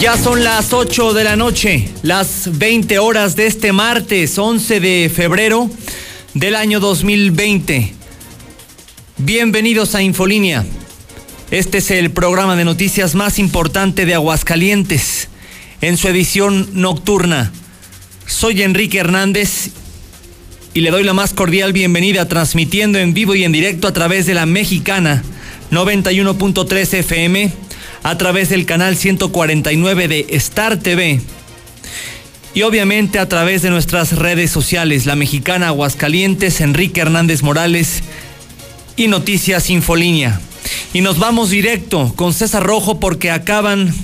Ya son las 8 de la noche, las 20 horas de este martes 11 de febrero del año 2020. Bienvenidos a Infolínea. Este es el programa de noticias más importante de Aguascalientes en su edición nocturna. Soy Enrique Hernández y le doy la más cordial bienvenida transmitiendo en vivo y en directo a través de la mexicana 91.3 FM a través del canal 149 de Star TV y obviamente a través de nuestras redes sociales, la mexicana Aguascalientes, Enrique Hernández Morales y Noticias Infolínea. Y nos vamos directo con César Rojo porque acaban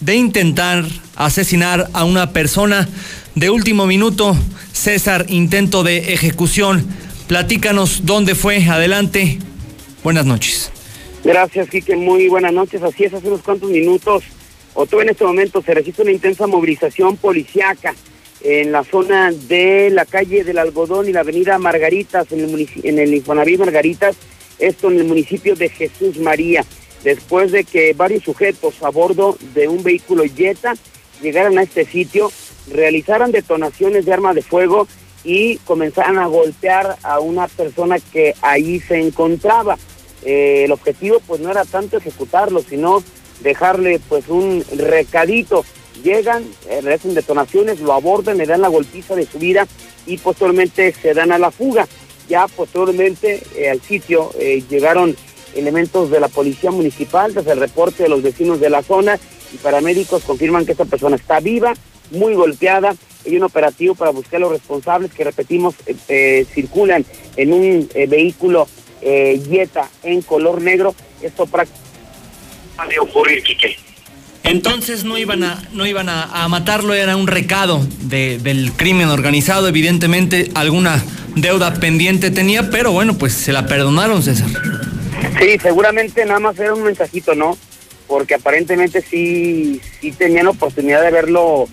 de intentar asesinar a una persona de último minuto. César, intento de ejecución. Platícanos dónde fue. Adelante. Buenas noches. Gracias, Quique. Muy buenas noches. Así es, hace unos cuantos minutos, o todo en este momento, se registra una intensa movilización policiaca en la zona de la calle del Algodón y la avenida Margaritas, en el, en el Infonaví Margaritas, esto en el municipio de Jesús María, después de que varios sujetos a bordo de un vehículo Jetta llegaran a este sitio, realizaran detonaciones de arma de fuego y comenzaran a golpear a una persona que ahí se encontraba. Eh, el objetivo pues no era tanto ejecutarlo, sino dejarle pues un recadito. Llegan, eh, hacen detonaciones, lo abordan, le dan la golpiza de su vida y posteriormente se dan a la fuga. Ya posteriormente eh, al sitio llegaron elementos de la policía municipal, desde el reporte de los vecinos de la zona y paramédicos confirman que esta persona está viva, muy golpeada. Hay un operativo para buscar a los responsables que, repetimos, circulan en un vehículo eh, Jetta en color negro. Esto prácticamente ocurrir, Quique. Entonces no iban a, no iban a, matarlo, era un recado de, del crimen organizado, evidentemente alguna deuda pendiente tenía, pero bueno, pues se la perdonaron, César. Sí, seguramente nada más era un mensajito, ¿no? Porque aparentemente sí, sí tenían oportunidad de haberlo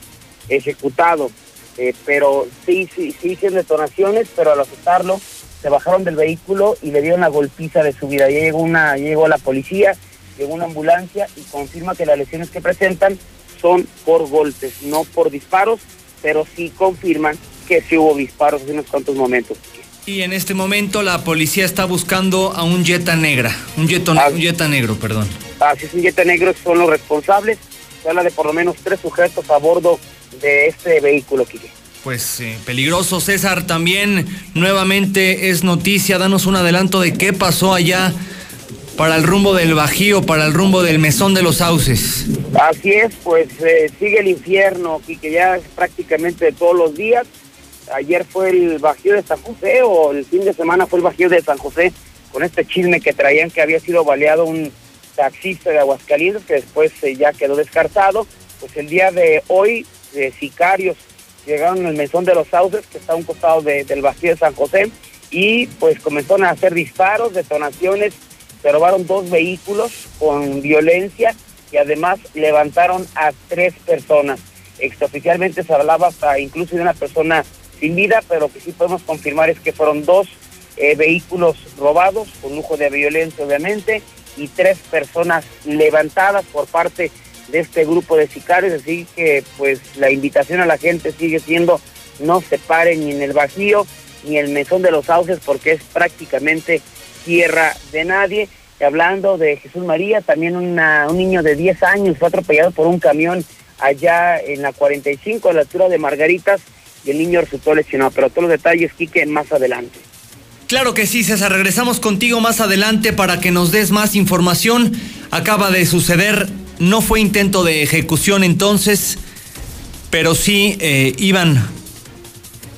ejecutado, eh, pero sí, sí, sí hicieron detonaciones, pero al aceptarlo se bajaron del vehículo y le dieron la golpiza de su vida. Ya llegó, una, llegó la policía, llegó una ambulancia y confirma que las lesiones que presentan son por golpes, no por disparos, pero sí confirman que sí hubo disparos en unos cuantos momentos. Y en este momento la policía está buscando a un Jetta negra, un Jetta, un Jetta negro, perdón. Así es, un Jetta negro son los responsables. Se habla de por lo menos tres sujetos a bordo de este vehículo, Kike. Pues eh, peligroso, César. También nuevamente es noticia. Danos un adelanto de qué pasó allá para el rumbo del Bajío, para el rumbo del Mesón de los Sauces. Así es, pues eh, sigue el infierno, y que ya es prácticamente todos los días. Ayer fue el Bajío de San José, o el fin de semana fue el Bajío de San José, con este chisme que traían que había sido baleado un taxista de Aguascalientes, que después eh, ya quedó descartado. Pues el día de hoy, sicarios llegaron al mesón de los sauces, que está a un costado del Bajío de San José, y pues comenzaron a hacer disparos, detonaciones, se robaron dos vehículos con violencia y además levantaron a tres personas. Extraoficialmente se hablaba hasta incluso de una persona sin vida, pero lo que sí podemos confirmar es que fueron dos eh, vehículos robados, con lujo de violencia obviamente, y tres personas levantadas por parte de este grupo de sicarios, así que pues la invitación a la gente sigue siendo no se paren ni en el Bajío ni en el Mesón de los Sauces porque es prácticamente tierra de nadie. Y hablando de Jesús María, también un niño de 10 años fue atropellado por un camión allá en la 45 a la altura de Margaritas y el niño resultó lesionado. Pero todos los detalles, Quique, más adelante. Claro que sí, César. Regresamos contigo más adelante para que nos des más información. Acaba de suceder no fue intento de ejecución entonces, pero sí eh, iban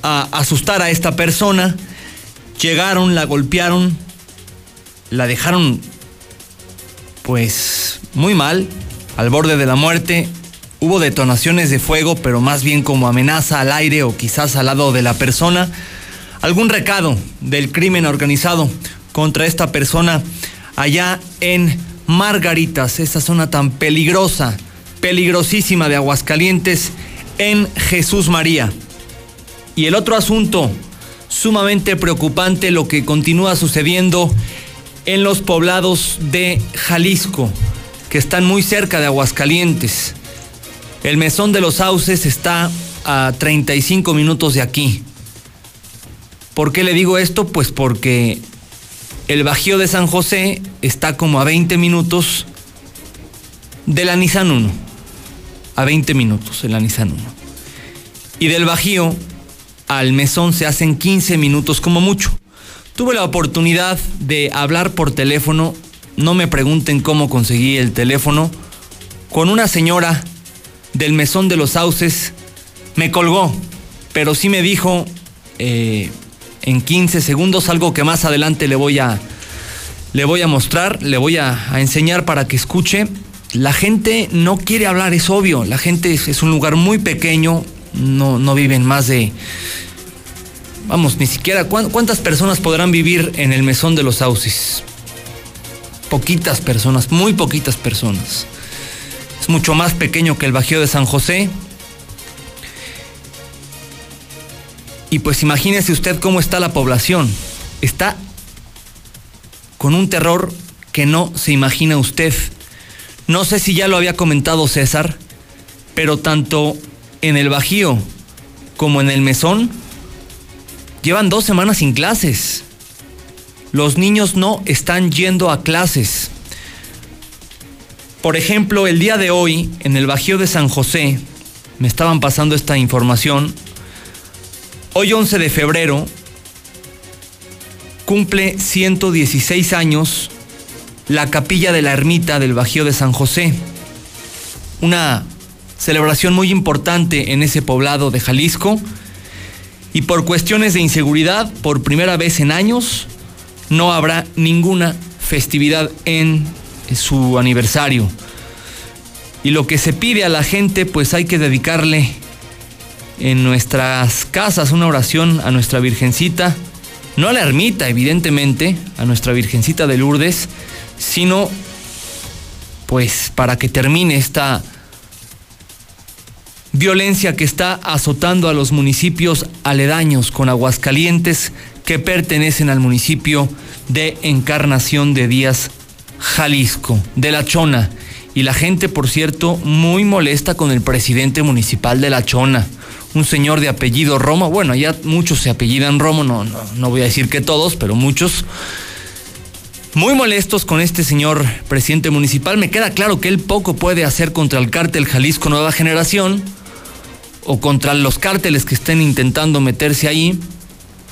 a asustar a esta persona. Llegaron, la golpearon la dejaron pues muy mal, al borde de la muerte. Hubo detonaciones de fuego, pero más bien como amenaza al aire o quizás al lado de la persona. Algún recado del crimen organizado contra esta persona allá en Margaritas, esa zona tan peligrosa, peligrosísima de Aguascalientes, en Jesús María. Y el otro asunto, sumamente preocupante, lo que continúa sucediendo en los poblados de Jalisco, que están muy cerca de Aguascalientes. El mesón de los sauces está a 35 minutos de aquí. ¿Por qué le digo esto? Pues porque el Bajío de San José está como a 20 minutos de la Nissan 1. A 20 minutos de la Nissan 1. Y del Bajío al mesón se hacen 15 minutos como mucho. Tuve la oportunidad de hablar por teléfono, no me pregunten cómo conseguí el teléfono, con una señora del mesón de los sauces. Me colgó, pero sí me dijo eh, en 15 segundos algo que más adelante le voy a, le voy a mostrar, le voy a, enseñar para que escuche. La gente no quiere hablar, es obvio. La gente es, un lugar muy pequeño, no, no viven más de vamos, ni siquiera, ¿cuántas personas podrán vivir en el mesón de los sauces? Poquitas personas, muy poquitas personas. Es mucho más pequeño que el Bajío de San José. Y pues imagínese usted cómo está la población. Está con un terror que no se imagina usted. No sé si ya lo había comentado César, pero tanto en el Bajío como en el Mesón Llevan dos semanas sin clases. Los niños no están yendo a clases. Por ejemplo, el día de hoy, en el Bajío de San José, me estaban pasando esta información. Hoy 11 de febrero cumple 116 años la capilla de la ermita del Bajío de San José. Una celebración muy importante en ese poblado de Jalisco y por cuestiones de inseguridad, por primera vez en años, no habrá ninguna festividad en su aniversario. Y lo que se pide a la gente, pues hay que dedicarle en nuestras casas una oración a nuestra Virgencita, no a la ermita, evidentemente, a nuestra Virgencita de Lourdes, sino pues para que termine esta violencia que está azotando a los municipios aledaños con Aguascalientes que pertenecen al municipio de Encarnación de Díaz, Jalisco, de La Chona. Y la gente, por cierto, muy molesta con el presidente municipal de La Chona, un señor de apellido Romo. Bueno, ya muchos se apellidan Romo, no, no, no voy a decir que todos, pero muchos. Muy molestos con este señor presidente municipal. Me queda claro que él poco puede hacer contra el cártel Jalisco Nueva Generación o contra los cárteles que estén intentando meterse ahí.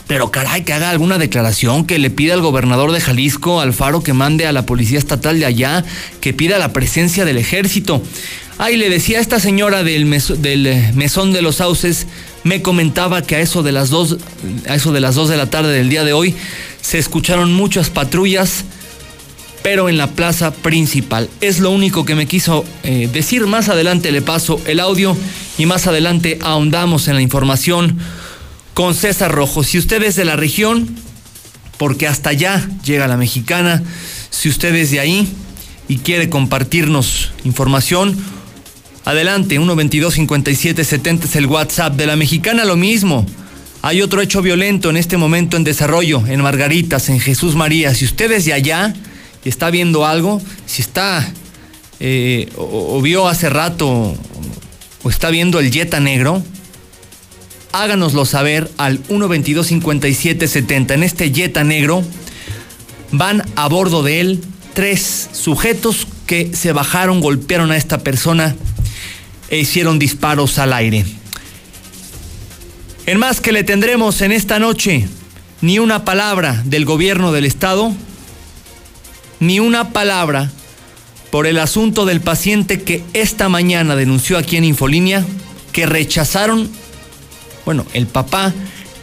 Pero caray, que haga alguna declaración, que le pida al gobernador de Jalisco, Alfaro, que mande a la policía estatal de allá, que pida la presencia del ejército. Ay, le decía a esta señora del, eh, mesón de los sauces, me comentaba que a eso de las dos, a eso de las dos de la tarde del día de hoy, se escucharon muchas patrullas pero en la plaza principal. Es lo único que me quiso eh, decir. Más adelante le paso el audio y más adelante ahondamos en la información con César Rojo. Si usted es de la región, porque hasta allá llega la mexicana, si usted es de ahí y quiere compartirnos información, adelante, 122 57 70 es el WhatsApp de la mexicana, lo mismo. Hay otro hecho violento en este momento en desarrollo, en Margaritas, en Jesús María. Si usted es de allá, y está viendo algo, si está eh, o, vio hace rato o está viendo el Jetta negro, háganoslo saber al 122 5770 En este Jetta negro van a bordo de él tres sujetos que se bajaron, golpearon a esta persona e hicieron disparos al aire. En más que le tendremos en esta noche, ni una palabra del gobierno del estado ni una palabra por el asunto del paciente que esta mañana denunció aquí en Infolínea que rechazaron, bueno, el papá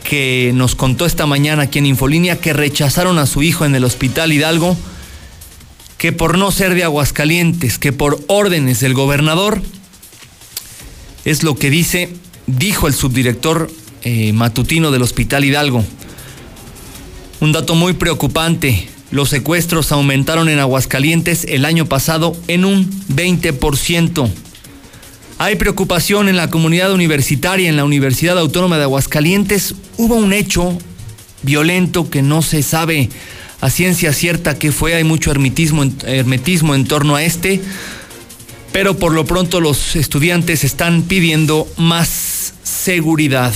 que nos contó esta mañana aquí en Infolínea que rechazaron a su hijo en el Hospital Hidalgo, que por no ser de Aguascalientes, que por órdenes del gobernador, es lo que dice, dijo el subdirector eh, matutino del Hospital Hidalgo. Un dato muy preocupante, los secuestros aumentaron en Aguascalientes el año pasado en un 20%. Hay preocupación en la comunidad universitaria, en la Universidad Autónoma de Aguascalientes. Hubo un hecho violento que no se sabe a ciencia cierta qué fue. Hay mucho hermetismo, hermetismo en torno a este. Pero por lo pronto los estudiantes están pidiendo más seguridad.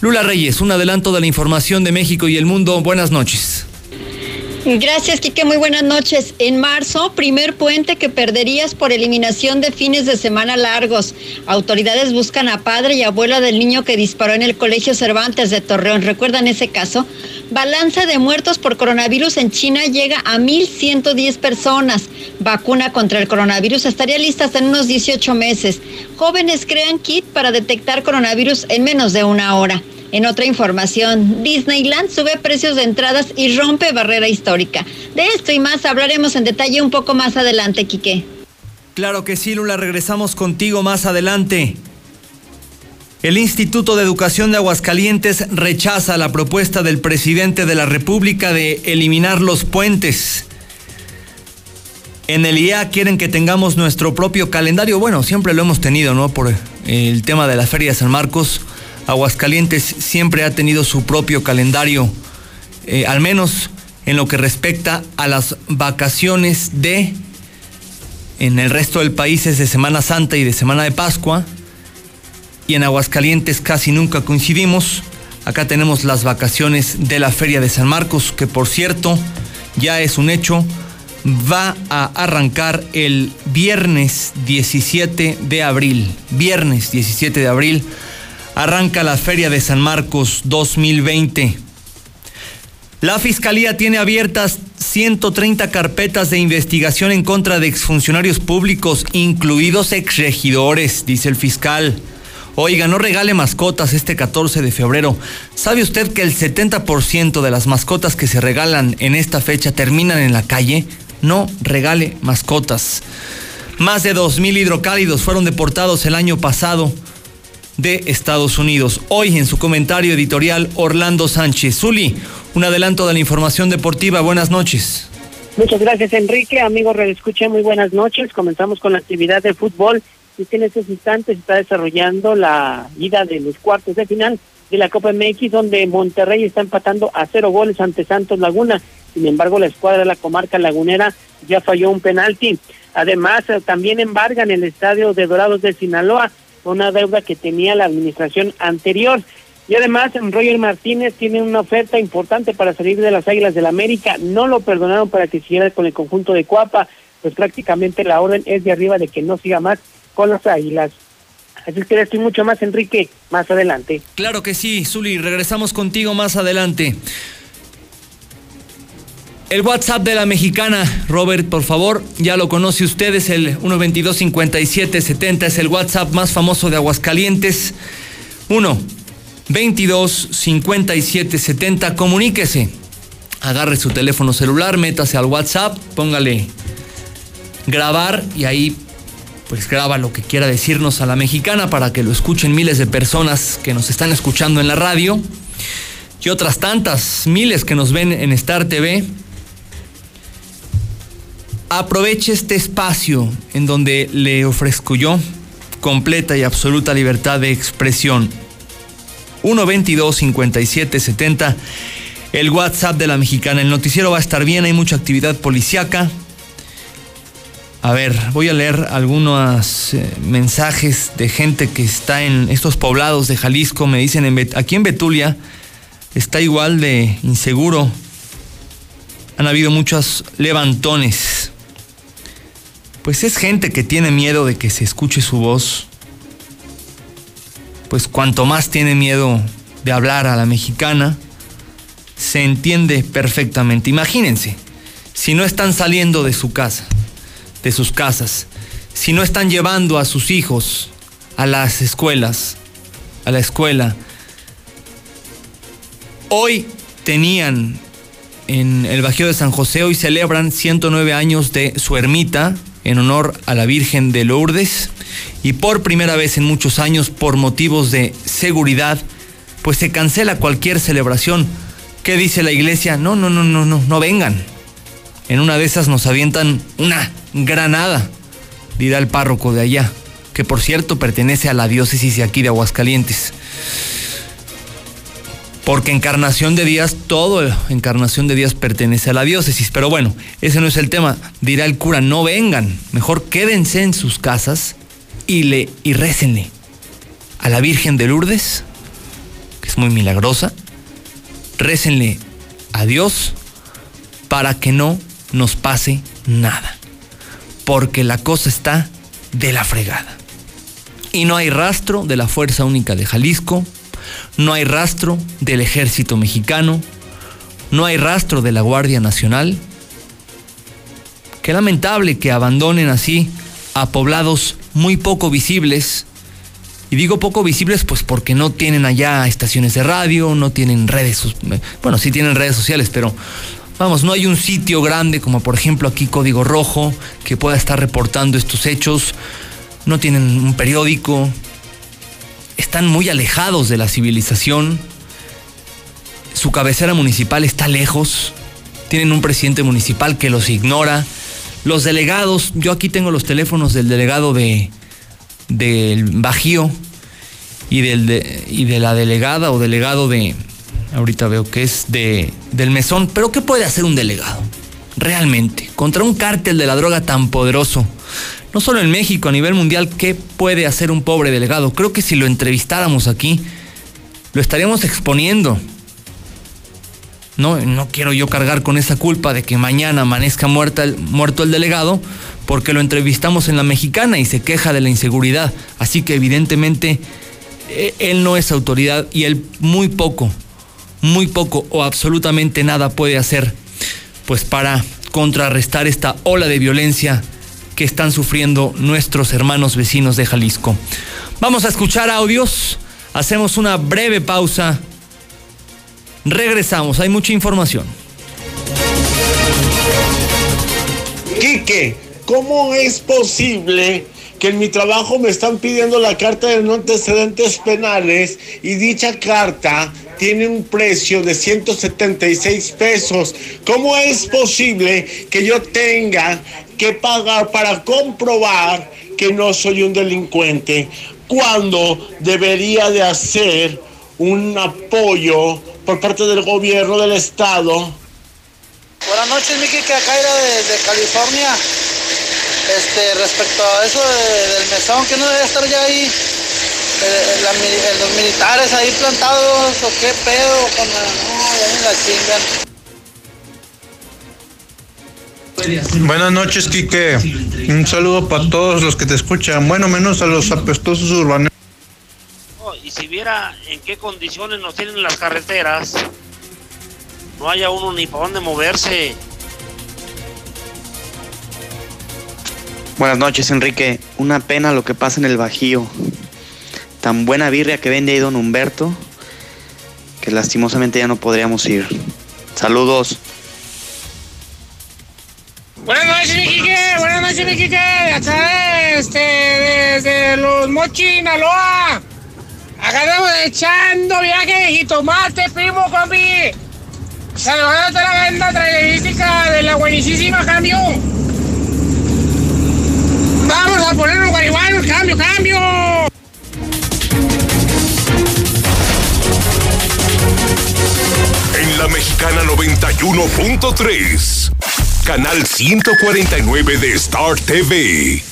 Lula Reyes, un adelanto de la información de México y el mundo. Buenas noches. Gracias, Quique. Muy buenas noches. En marzo, primer puente que perderías por eliminación de fines de semana largos. Autoridades buscan a padre y abuela del niño que disparó en el Colegio Cervantes de Torreón. ¿Recuerdan ese caso? Balanza de muertos por coronavirus en China llega a 1.110 personas. Vacuna contra el coronavirus estaría lista hasta en unos 18 meses. Jóvenes crean kit para detectar coronavirus en menos de una hora. En otra información, Disneyland sube precios de entradas y rompe barrera histórica. De esto y más hablaremos en detalle un poco más adelante, Quique. Claro que sí, Lula, regresamos contigo más adelante. El Instituto de Educación de Aguascalientes rechaza la propuesta del presidente de la República de eliminar los puentes. En el IA quieren que tengamos nuestro propio calendario. Bueno, siempre lo hemos tenido, ¿no? Por el tema de la Feria de San Marcos. Aguascalientes siempre ha tenido su propio calendario, eh, al menos en lo que respecta a las vacaciones de, en el resto del país es de Semana Santa y de Semana de Pascua, y en Aguascalientes casi nunca coincidimos. Acá tenemos las vacaciones de la Feria de San Marcos, que por cierto ya es un hecho, va a arrancar el viernes 17 de abril. Viernes 17 de abril arranca la Feria de San Marcos 2020. La Fiscalía tiene abiertas 130 carpetas de investigación en contra de exfuncionarios públicos, incluidos exregidores, dice el fiscal. Oiga, no regale mascotas este 14 de febrero. ¿Sabe usted que el 70% de las mascotas que se regalan en esta fecha terminan en la calle? No regale mascotas. Más de 2.000 hidrocálidos fueron deportados el año pasado de Estados Unidos. Hoy en su comentario editorial Orlando Sánchez. Zuli, un adelanto de la información deportiva. Buenas noches. Muchas gracias Enrique, amigos escuché muy buenas noches. Comenzamos con la actividad de fútbol y que en estos instantes está desarrollando la ida de los cuartos de final de la Copa MX donde Monterrey está empatando a cero goles ante Santos Laguna. Sin embargo, la escuadra de la comarca lagunera ya falló un penalti. Además, también embargan el estadio de Dorados de Sinaloa una deuda que tenía la administración anterior. Y además, Roger Martínez tiene una oferta importante para salir de las Águilas del la América. No lo perdonaron para que siguiera con el conjunto de Cuapa, pues prácticamente la orden es de arriba de que no siga más con las Águilas. Así que estoy mucho más, Enrique, más adelante. Claro que sí, Zuli, regresamos contigo más adelante. El WhatsApp de la mexicana, Robert, por favor, ya lo conoce usted, es el 122-5770, es el WhatsApp más famoso de Aguascalientes. 1 22 57 70. Comuníquese. Agarre su teléfono celular, métase al WhatsApp, póngale grabar y ahí pues graba lo que quiera decirnos a la mexicana para que lo escuchen miles de personas que nos están escuchando en la radio y otras tantas miles que nos ven en Star TV aproveche este espacio en donde le ofrezco yo completa y absoluta libertad de expresión. 122 5770 el WhatsApp de la mexicana. El noticiero va a estar bien, hay mucha actividad policiaca. A ver, voy a leer algunos eh, mensajes de gente que está en estos poblados de Jalisco. Me dicen, en aquí en Betulia está igual de inseguro. Han habido muchos levantones pues es gente que tiene miedo de que se escuche su voz. Pues cuanto más tiene miedo de hablar a la mexicana, se entiende perfectamente. Imagínense, si no están saliendo de su casa, de sus casas, si no están llevando a sus hijos a las escuelas, a la escuela, Hoy tenían en el Bajío de San José, hoy celebran 109 años de su ermita en honor a la Virgen de Lourdes y por primera vez en muchos años por motivos de seguridad, pues se cancela cualquier celebración. ¿Qué dice la iglesia? No, no, no, no, no, no vengan. En una de esas nos avientan una granada, dirá el párroco de allá, que por cierto pertenece a la diócesis de aquí de Aguascalientes. Porque Encarnación de Díaz, todo Encarnación de Díaz pertenece a la diócesis. Pero bueno, ese no es el tema. Dirá el cura, no vengan. Mejor quédense en sus casas y, le, y récenle a la Virgen de Lourdes, que es muy milagrosa. Récenle a Dios para que no nos pase nada. Porque la cosa está de la fregada. Y no hay rastro de la Fuerza Única de Jalisco, no hay rastro del ejército mexicano, no hay rastro de la Guardia Nacional. Qué lamentable que abandonen así a poblados muy poco visibles. Y digo poco visibles pues porque no tienen allá estaciones de radio, no tienen redes, bueno, sí tienen redes sociales, pero vamos, no hay un sitio grande como por ejemplo aquí Código Rojo que pueda estar reportando estos hechos, no tienen un periódico, están muy alejados de la civilización, su cabecera municipal está lejos, tienen un presidente municipal que los ignora, los delegados, yo aquí tengo los teléfonos del delegado de del Bajío y del de, y de la delegada o delegado de ahorita veo que es de del Mesón, pero ¿qué puede hacer un delegado? Realmente, contra un cártel de la droga tan poderoso no solo en México, a nivel mundial, ¿qué puede hacer un pobre delegado? Creo que si lo entrevistáramos aquí, lo estaríamos exponiendo. No, no quiero yo cargar con esa culpa de que mañana amanezca muerta muerto el delegado, porque lo entrevistamos en la mexicana y se queja de la inseguridad. Así que evidentemente e, él no es autoridad y él muy poco, muy poco o absolutamente nada puede hacer, pues para contrarrestar esta ola de violencia que están sufriendo nuestros hermanos vecinos de Jalisco. Vamos a escuchar audios, hacemos una breve pausa, regresamos, hay mucha información. Quique, ¿cómo es posible que en mi trabajo me están pidiendo la carta de no antecedentes penales y dicha carta tiene un precio de 176 pesos. ¿Cómo es posible que yo tenga que pagar para comprobar que no soy un delincuente cuando debería de hacer un apoyo por parte del gobierno del estado? Buenas noches, Miki, que acá era de California. Este, respecto a eso del mesón, que no debe estar ya ahí eh, los militares ahí plantados o qué pedo con la, no, la chingan. Buenas noches, Quique. Un saludo para todos los que te escuchan. Bueno, menos a los apestosos urbanos. y si viera en qué condiciones nos tienen las carreteras, no haya uno ni para dónde moverse. Buenas noches, Enrique. Una pena lo que pasa en el Bajío. Tan buena birria que vende ahí don Humberto, que lastimosamente ya no podríamos ir. Saludos. Buenas noches, mi. Buenas noches, mi Quique. Acá este, desde los Mochi, Naloa. Acá estamos echando viaje de jitomate, primo, compi. Saludando a toda la banda trailerística de la buenísima cambio. Vamos a poner los guaribanos, cambio, cambio. En la mexicana 91.3, canal 149 de Star TV.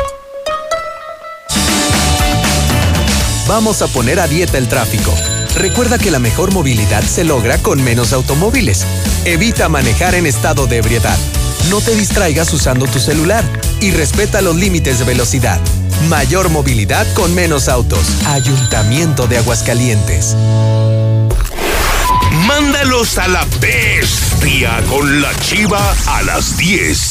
Vamos a poner a dieta el tráfico. Recuerda que la mejor movilidad se logra con menos automóviles. Evita manejar en estado de ebriedad. No te distraigas usando tu celular y respeta los límites de velocidad. Mayor movilidad con menos autos. Ayuntamiento de Aguascalientes. Mándalos a la bestia con la chiva a las 10.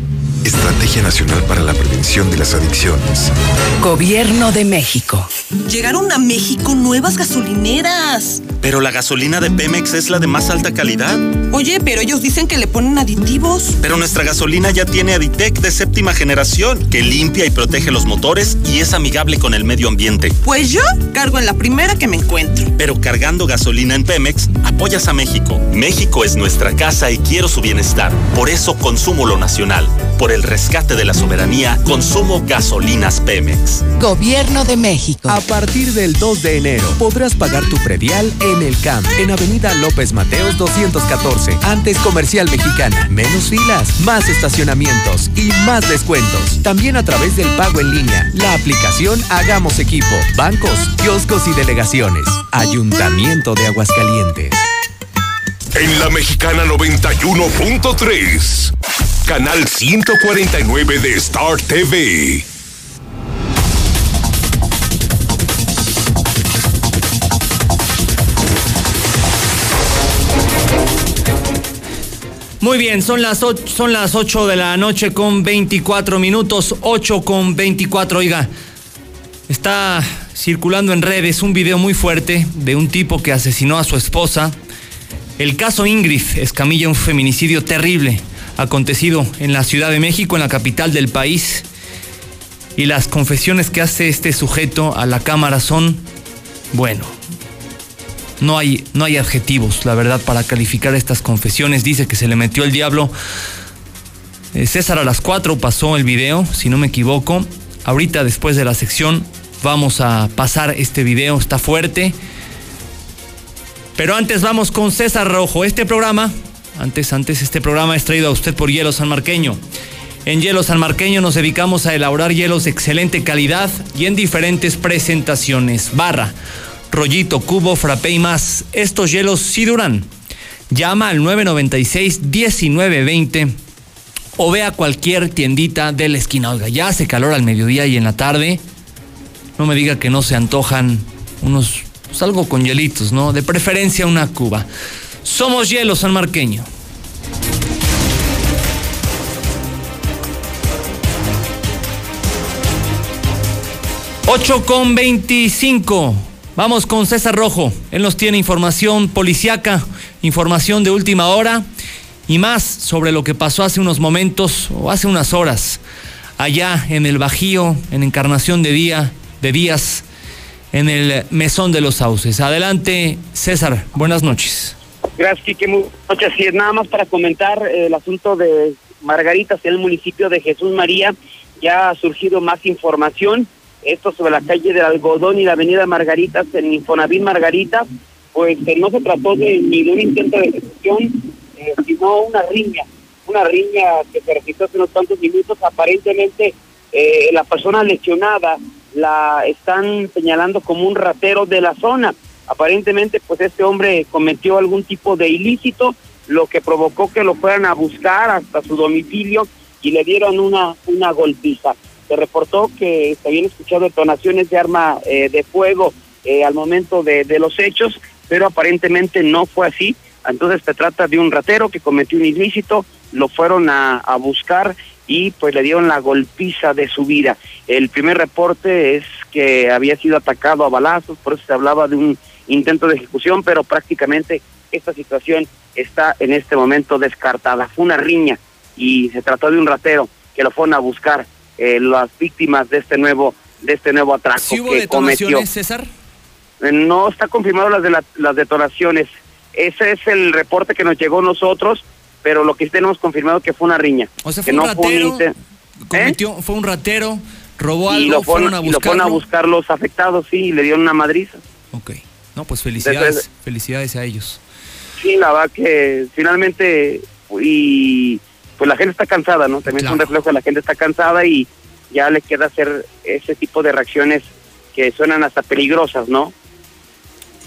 Estrategia Nacional para la Prevención de las Adicciones. Gobierno de México. Llegaron a México nuevas gasolineras. Pero la gasolina de Pemex es la de más alta calidad. Oye, pero ellos dicen que le ponen aditivos. Pero nuestra gasolina ya tiene Aditec de séptima generación, que limpia y protege los motores y es amigable con el medio ambiente. Pues yo cargo en la primera que me encuentro. Pero cargando gasolina en Pemex, apoyas a México. México es nuestra casa y quiero su bienestar. Por eso consumo lo nacional. Por el rescate de la soberanía, consumo gasolinas Pemex. Gobierno de México. A partir del 2 de enero podrás pagar tu predial en el CAMP, en Avenida López Mateos 214, antes Comercial Mexicana. Menos filas, más estacionamientos y más descuentos. También a través del pago en línea, la aplicación Hagamos Equipo, bancos, kioscos y delegaciones. Ayuntamiento de Aguascalientes. En la Mexicana 91.3, canal 149 de Star TV. Muy bien, son las, ocho, son las 8 de la noche con 24 minutos, 8 con 24. Oiga, está circulando en redes un video muy fuerte de un tipo que asesinó a su esposa. El caso Ingrid Escamilla, un feminicidio terrible acontecido en la Ciudad de México, en la capital del país. Y las confesiones que hace este sujeto a la cámara son, bueno, no hay, no hay adjetivos, la verdad, para calificar estas confesiones. Dice que se le metió el diablo. Eh, César a las 4 pasó el video, si no me equivoco. Ahorita después de la sección vamos a pasar este video, está fuerte. Pero antes vamos con César Rojo. Este programa, antes, antes, este programa es traído a usted por Hielo San Marqueño. En Hielo San Marqueño nos dedicamos a elaborar hielos de excelente calidad y en diferentes presentaciones. Barra, rollito, cubo, frappé y más. Estos hielos sí duran. Llama al 996-1920 o ve a cualquier tiendita de la esquina. Oiga, ya hace calor al mediodía y en la tarde. No me diga que no se antojan unos, pues algo con hielitos, ¿no? De preferencia una cuba. Somos Hielo San Marqueño. Ocho con 25. Vamos con César Rojo. Él nos tiene información policiaca, información de última hora y más sobre lo que pasó hace unos momentos o hace unas horas allá en el Bajío, en Encarnación de Día, de Díaz, en el Mesón de los Sauces. Adelante, César. Buenas noches. Gracias, Kike. Muchas gracias. Nada más para comentar eh, el asunto de Margaritas en el municipio de Jesús María. Ya ha surgido más información. Esto sobre la calle del Algodón y la avenida Margaritas en Infonavit Margaritas. Pues no se trató de, ni de un intento de ejecución, eh, sino una riña. Una riña que se registró hace unos cuantos minutos. Aparentemente eh, la persona lesionada la están señalando como un ratero de la zona. Aparentemente, pues este hombre cometió algún tipo de ilícito, lo que provocó que lo fueran a buscar hasta su domicilio y le dieron una, una golpiza. Se reportó que se habían escuchado detonaciones de arma eh, de fuego eh, al momento de, los hechos, pero aparentemente no fue así. Entonces se trata de un ratero que cometió un ilícito, lo fueron a, a buscar y pues le dieron la golpiza de su vida. El primer reporte es que había sido atacado a balazos, por eso se hablaba de un intento de ejecución, pero prácticamente esta situación está en este momento descartada. Fue una riña y se trató de un ratero que lo fueron a buscar eh, las víctimas de este nuevo de este nuevo atraco ¿Sí hubo que detonaciones, cometió. César? Eh, No está confirmado las de la- las detonaciones. Ese es el reporte que nos llegó a nosotros, pero lo que sí tenemos confirmado que fue una riña. O sea, que fue un no fue un ratero, cometió, fue un ratero, robó y algo, lo fueron, fueron a y lo fueron a buscarlo. buscar los afectados, sí, y le dieron una madriza. No, pues felicidades, Desde- felicidades a ellos. Sí, la verdad que finalmente, y pues la gente está cansada, ¿no? También es un reflejo de la gente está cansada y ya le queda hacer ese tipo de reacciones que suenan hasta peligrosas, ¿no?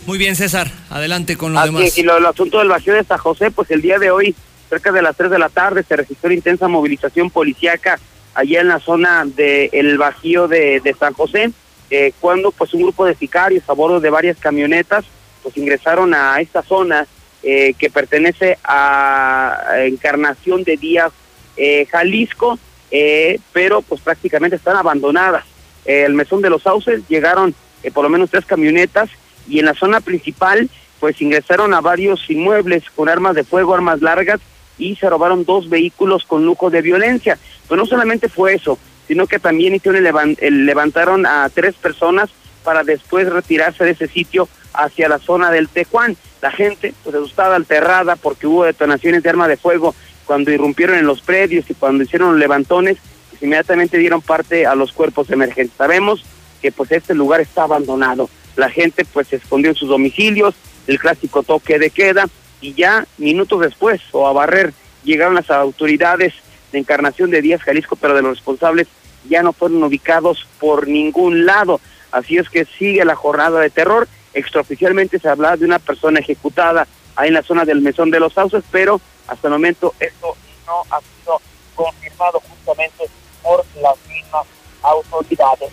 Muy bien, César, adelante con lo Así demás. y lo, el asunto del vacío de San José, pues el día de hoy, cerca de las 3 de la tarde, se registró intensa movilización policíaca allá en la zona del el Bajío de, de San José, eh, cuando pues un grupo de sicarios a bordo de varias camionetas pues ingresaron a esta zona eh, que pertenece a Encarnación de Díaz, eh, Jalisco, eh, pero pues prácticamente están abandonadas. Eh, el mesón de los sauces llegaron eh, por lo menos tres camionetas y en la zona principal pues ingresaron a varios inmuebles con armas de fuego, armas largas y se robaron dos vehículos con lujo de violencia. Pero no solamente fue eso, sino que también hicieron el- levantaron a tres personas para después retirarse de ese sitio hacia la zona del Tejuán. La gente, pues asustada, alterrada, porque hubo detonaciones de arma de fuego cuando irrumpieron en los predios y cuando hicieron levantones, pues inmediatamente dieron parte a los cuerpos emergentes. Sabemos que pues este lugar está abandonado. La gente pues se escondió en sus domicilios, el clásico toque de queda, y ya minutos después, o a barrer, llegaron las autoridades de Encarnación de Díaz Jalisco, pero de los responsables ya no fueron ubicados por ningún lado. Así es que sigue la jornada de terror. Extraoficialmente se habla de una persona ejecutada ahí en la zona del Mesón de los Sauces, pero hasta el momento esto no ha sido confirmado justamente por las mismas autoridades.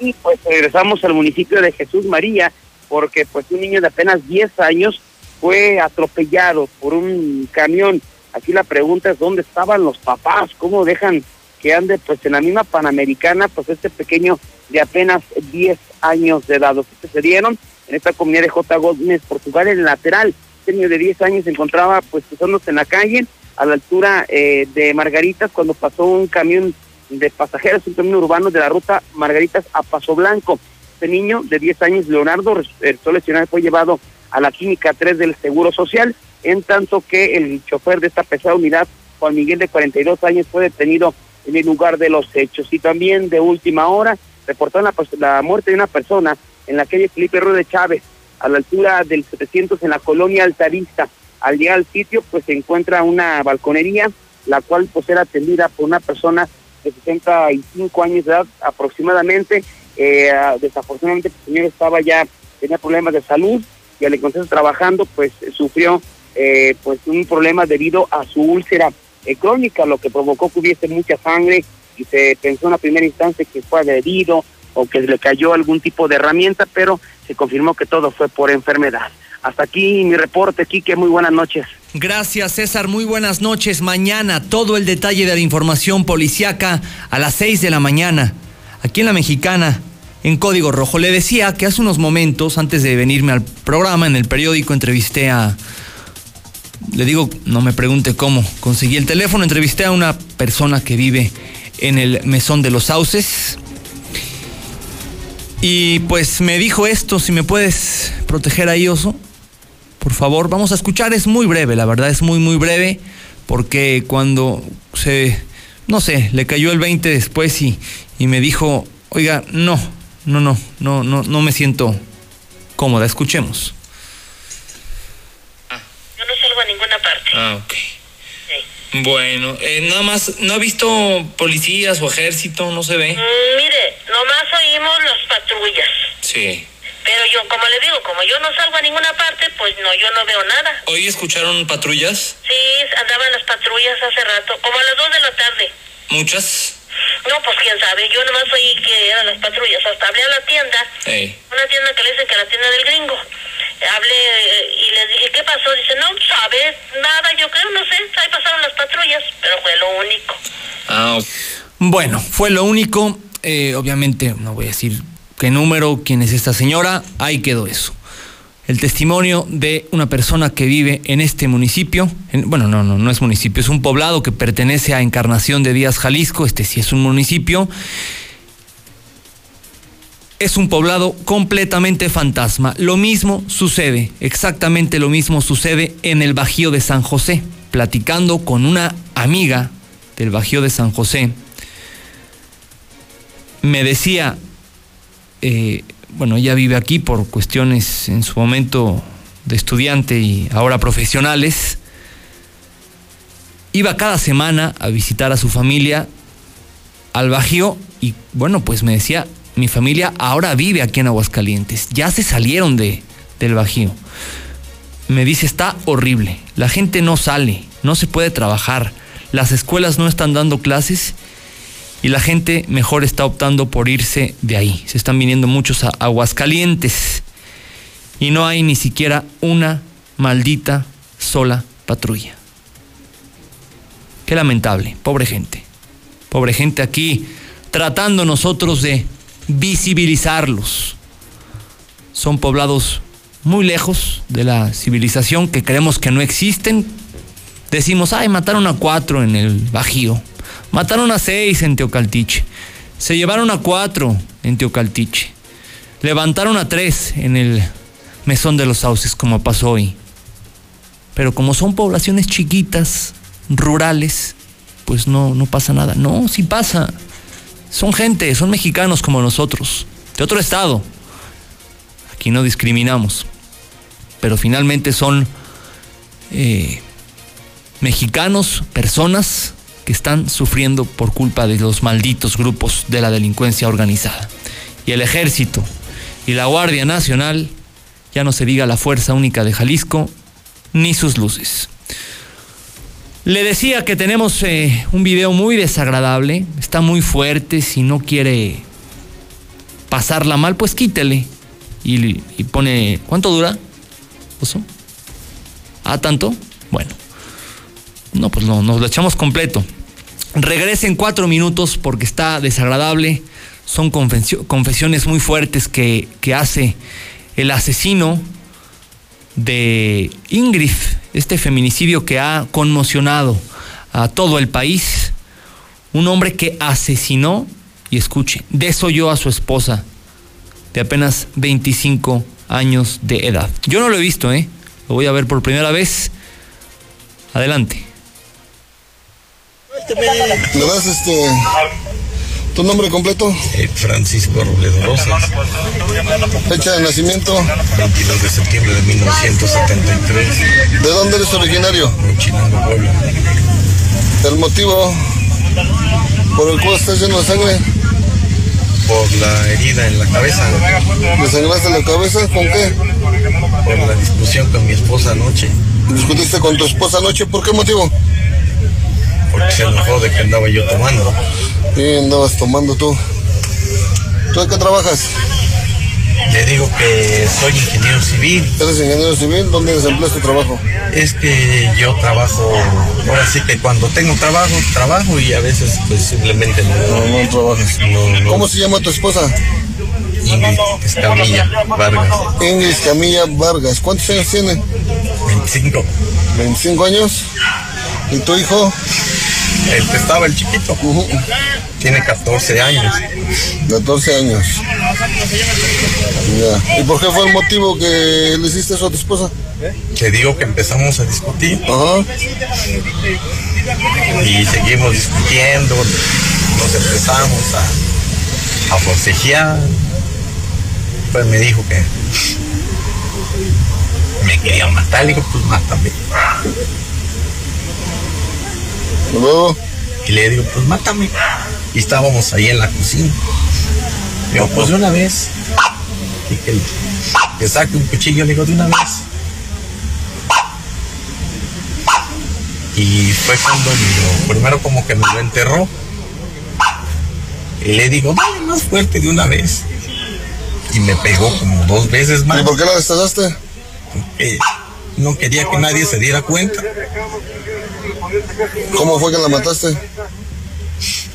Y pues regresamos al municipio de Jesús María, porque pues un niño de apenas 10 años fue atropellado por un camión. Aquí la pregunta es dónde estaban los papás, cómo dejan que ande pues en la misma Panamericana, pues este pequeño de apenas 10 años de edad. Los que se dieron en esta comunidad de J. Gómez, Portugal, en el lateral. Niño de 10 años se encontraba pues cruzándose en la calle a la altura eh, de Margaritas cuando pasó un camión de pasajeros, un camión urbano de la ruta Margaritas a Paso Blanco. Este niño de 10 años, Leonardo, resultó lesionado, fue llevado a la Clínica 3 del Seguro Social, en tanto que el chofer de esta pesada unidad, Juan Miguel, de 42 años, fue detenido en el lugar de los hechos. Y también de última hora, reportaron la, la muerte de una persona en la calle Felipe Ruiz de Chávez, a la altura del 700 en la colonia Altarista. Al llegar al sitio, pues se encuentra una balconería, la cual pues era atendida por una persona de 65 años de edad aproximadamente. Eh, desafortunadamente el señor estaba ya, tenía problemas de salud y al encontrarse trabajando, pues sufrió eh, pues un problema debido a su úlcera eh, crónica, lo que provocó que hubiese mucha sangre se pensó en la primera instancia que fue adherido o que le cayó algún tipo de herramienta, pero se confirmó que todo fue por enfermedad. Hasta aquí mi reporte, Quique, muy buenas noches. Gracias, César. Muy buenas noches. Mañana todo el detalle de la información policiaca a las 6 de la mañana. Aquí en la Mexicana, en Código Rojo. Le decía que hace unos momentos, antes de venirme al programa, en el periódico entrevisté a... Le digo, no me pregunte cómo, conseguí el teléfono, entrevisté a una persona que vive en el Mesón de los Sauces. Y pues me dijo esto, si me puedes proteger ahí, oso, por favor, vamos a escuchar, es muy breve, la verdad es muy, muy breve, porque cuando se, no sé, le cayó el 20 después y, y me dijo, oiga, no, no, no, no, no, no me siento cómoda, escuchemos. Yo no salgo a ninguna parte. Ah, ok. Bueno, eh, nada más, ¿no ha visto policías o ejército? ¿No se ve? Mm, mire, nomás oímos las patrullas. Sí. Pero yo, como le digo, como yo no salgo a ninguna parte, pues no, yo no veo nada. ¿Hoy escucharon patrullas? Sí, andaban las patrullas hace rato, como a las 2 de la tarde. ¿Muchas? No, pues quién sabe, yo nomás oí que eran las patrullas. Hasta hablé a la tienda, una tienda que le dicen que la tienda del gringo. Hablé eh, y le dije, ¿qué pasó? Dice, no, sabes, nada, yo creo, no sé, ahí pasaron las patrullas, pero fue lo único. Ah. Bueno, fue lo único. Eh, obviamente, no voy a decir qué número, quién es esta señora. Ahí quedó eso. El testimonio de una persona que vive en este municipio. en- bueno, no, no, no es municipio, es un poblado que pertenece a Encarnación de Díaz, Jalisco. Este sí es un municipio. Es un poblado completamente fantasma. Lo mismo sucede, exactamente lo mismo sucede en el Bajío de San José. Platicando con una amiga del Bajío de San José, me decía, eh, bueno, ella vive aquí por cuestiones en su momento de estudiante y ahora profesionales. Iba cada semana a visitar a su familia al Bajío y bueno, pues me decía, mi familia ahora vive aquí en Aguascalientes, ya se salieron de, del Bajío. Me dice, está horrible, la gente no sale, no se puede trabajar, las escuelas no están dando clases y la gente mejor está optando por irse de ahí. Se están viniendo muchos a Aguascalientes y no hay ni siquiera una maldita sola patrulla. Qué lamentable, pobre gente. Pobre gente aquí tratando nosotros de visibilizarlos. Son poblados muy lejos de la civilización que creemos que no existen. Decimos, ay, mataron a cuatro en el Bajío. Mataron a seis en Teocaltiche. Se llevaron a cuatro en Teocaltiche. Levantaron a tres en el Mesón de los Sauces, como pasó hoy. Pero como son poblaciones chiquitas, rurales, pues no, no pasa nada. No, sí pasa. Son gente, son mexicanos como nosotros, de otro estado. Aquí no discriminamos. Pero finalmente son eh, mexicanos, personas que están sufriendo por culpa de los malditos grupos de la delincuencia organizada. Y el ejército y la Guardia Nacional, ya no se diga la Fuerza Única de Jalisco, ni sus luces. Le decía que tenemos eh, un video muy desagradable, está muy fuerte, si no quiere pasarla mal, pues quítele. Y, pone, ¿cuánto dura? ¿Oso? ¿Ah, tanto? Bueno. No, pues no, nos lo echamos completo. Regrese en cuatro minutos porque está desagradable. Son confesio- confesiones muy fuertes que, que hace el asesino de Ingrid, este feminicidio que ha conmocionado a todo el país. Un hombre que asesinó, y escuche, desoyó a su esposa de apenas 25 años de edad. Yo no lo he visto, ¿eh? Lo voy a ver por primera vez. Adelante. ¿Me das este tu nombre completo? Francisco Robledo Rosas, Fecha de nacimiento. 22 de septiembre de 1973, ¿De dónde eres originario? Chinango, Puebla. El motivo por el cual estás lleno de sangre. Por la herida en la cabeza, ¿Le sangraste la cabeza? ¿Con qué? por la discusión con mi esposa anoche, ¿Discutiste con tu esposa anoche? ¿Por qué motivo? Porque se enojó de que andaba yo tomando. Sí, andabas tomando tú. ¿Tú en qué trabajas? Le digo que soy ingeniero civil. ¿Eres ingeniero civil? ¿Dónde desempleas tu trabajo? Es que yo trabajo, ahora sí que cuando tengo trabajo, trabajo y a veces pues simplemente no, No, no trabajas. no, no. ¿Cómo se llama tu esposa? Ingrid Escamilla Vargas. Ingrid Camilla Vargas. ¿Cuántos años tiene? 25. 25 años. ¿Y tu hijo? El que estaba el chiquito. Tiene 14 años. 14 años. Ya. ¿Y por qué fue el motivo que le hiciste eso a tu esposa? Te digo que empezamos a discutir. Y seguimos discutiendo. Nos empezamos a, a forcejear. Pues me dijo que me quería matar. Le digo, pues mátame. Luego. Y le digo, pues mátame. Y estábamos ahí en la cocina. Digo, pues de una vez. Y que, que saque un cuchillo, le digo, de una vez. Y fue cuando lo- primero como que me lo enterró. Y le digo, dale más fuerte de una vez. Y me pegó como dos veces más. ¿Y por qué la destazaste? Porque no quería que nadie se diera cuenta. ¿Cómo fue que la mataste?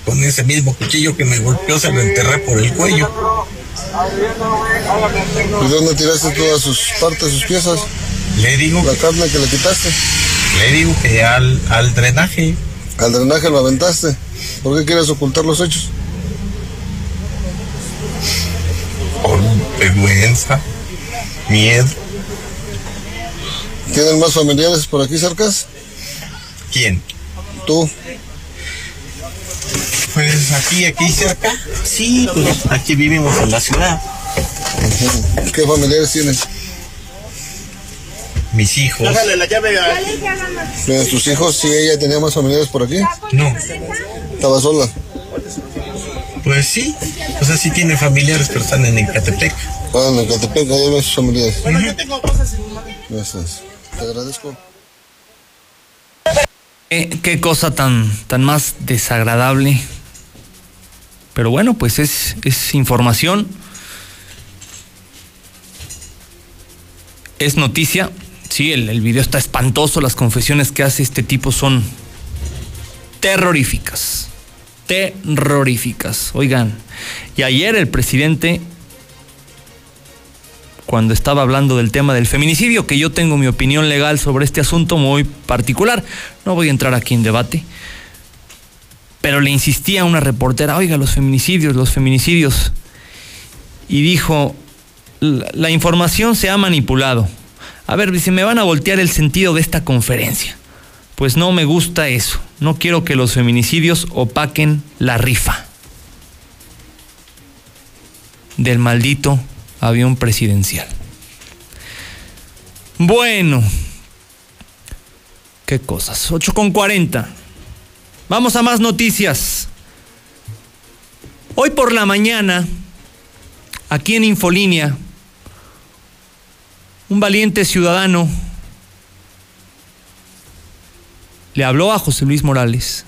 Con ese mismo cuchillo que me golpeó se lo enterré por el cuello. ¿Y dónde tiraste todas sus partes, sus piezas? Le digo. La carne que le quitaste. Le digo que al, al drenaje. Al drenaje lo aventaste. ¿Por qué quieres ocultar los hechos? Por vergüenza, miedo. ¿Tienen más familiares por aquí cercas? ¿Quién? Tú. Pues aquí, aquí cerca. Sí, pues aquí vivimos en la ciudad. ¿Qué familiares tienes? Mis hijos. la llave ¿Tienes tus hijos? Sí, ella tenía más familiares por aquí. No. Estaba sola. Pues sí. O sea, sí tiene familiares, pero están en Ecatepec. Ah, en Ecatepec, ahí ven sus familiares. Bueno, yo tengo cosas en Gracias. Te agradezco. Eh, qué cosa tan, tan más desagradable. Pero bueno, pues es, es información. Es noticia. Sí, el, el video está espantoso. Las confesiones que hace este tipo son terroríficas. Terroríficas. Oigan, y ayer el presidente, cuando estaba hablando del tema del feminicidio, que yo tengo mi opinión legal sobre este asunto muy particular, no voy a entrar aquí en debate, pero le insistía a una reportera, oiga, los feminicidios, los feminicidios, y dijo, la, información se ha manipulado. A ver, dice, me van a voltear el sentido de esta conferencia. Pues no me gusta eso. No quiero que los feminicidios opaquen la rifa del maldito avión presidencial. Bueno, qué cosas. 8 con 40. Vamos a más noticias. Hoy por la mañana, aquí en Infolínea, un valiente ciudadano le habló a José Luis Morales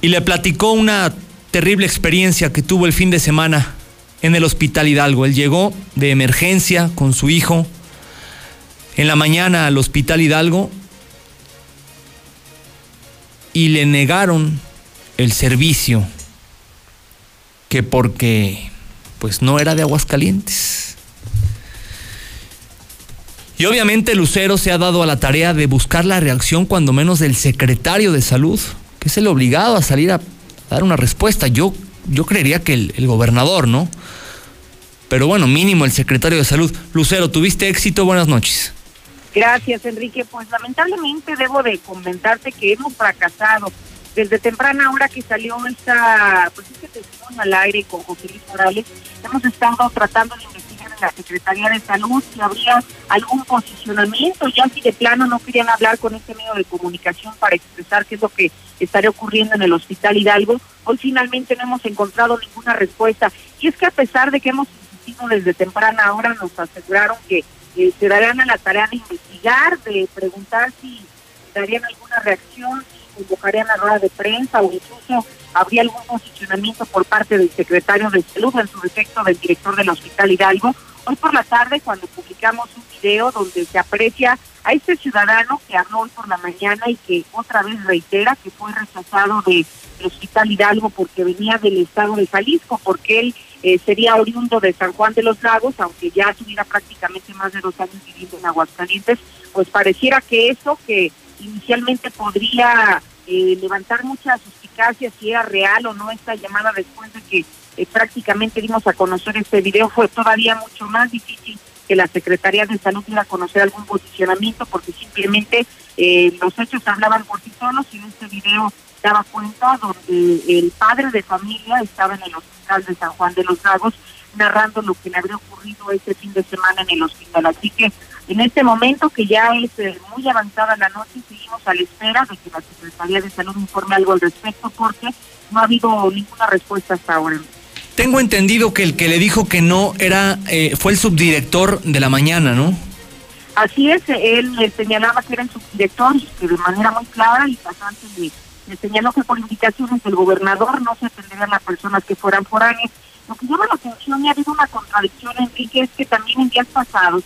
y le platicó una terrible experiencia que tuvo el fin de semana en el Hospital Hidalgo. Él llegó de emergencia con su hijo en la mañana al Hospital Hidalgo y le negaron el servicio que porque pues no era de Aguascalientes. Y obviamente Lucero se ha dado a la tarea de buscar la reacción cuando menos del secretario de salud, que es el obligado a salir a dar una respuesta. Yo, yo creería que el, gobernador, ¿no? Pero bueno, mínimo el secretario de salud. Lucero, ¿tuviste éxito? Buenas noches. Gracias, Enrique. Pues lamentablemente debo de comentarte que hemos fracasado. Desde temprana hora que salió esta, pues este testimonio al aire con José Luis Morales, hemos estado tratando de investigar en la Secretaría de Salud si habría algún posicionamiento, ya si de plano no querían hablar con este medio de comunicación para expresar qué es lo que estaría ocurriendo en el Hospital Hidalgo. Hoy finalmente no hemos encontrado ninguna respuesta. Y es que a pesar de que hemos insistido desde temprana hora, nos aseguraron que eh, se darían a la tarea de investigar, de preguntar si darían alguna reacción, si convocarían a rueda de prensa o incluso habría algún posicionamiento por parte del secretario de salud, en su defecto del director del Hospital Hidalgo. Hoy por la tarde, cuando publicamos un video donde se aprecia a este ciudadano que habló hoy por la mañana y que otra vez reitera que fue rechazado de el Hospital Hidalgo porque venía del estado de Jalisco, porque él eh, sería oriundo de San Juan de los Lagos, aunque ya tuviera prácticamente más de dos años viviendo en Aguascalientes, pues pareciera que eso que inicialmente podría eh, levantar mucha suspicacia si era real o no esta llamada después de que eh, prácticamente dimos a conocer este video, fue todavía mucho más difícil que la Secretaría de Salud diera a conocer algún posicionamiento porque simplemente eh, los hechos hablaban por sí solos y en este video daba cuenta donde el padre de familia estaba en el hospital de San Juan de los Lagos narrando lo que le habría ocurrido ese fin de semana en el hospital. Así que en este momento, que ya es eh, muy avanzada la noche, seguimos a la espera de que la Secretaría de Salud informe algo al respecto porque no ha habido ninguna respuesta hasta ahora. Tengo entendido que el que le dijo que no era eh, fue el subdirector de la mañana, ¿no? Así es, él le señalaba que era el subdirector y que de manera muy clara y bastante le, le señaló que por indicaciones del gobernador no se atenderían a personas que fueran foráneas. Lo que llama la atención y ha habido una contradicción, Enrique, es que también en días pasados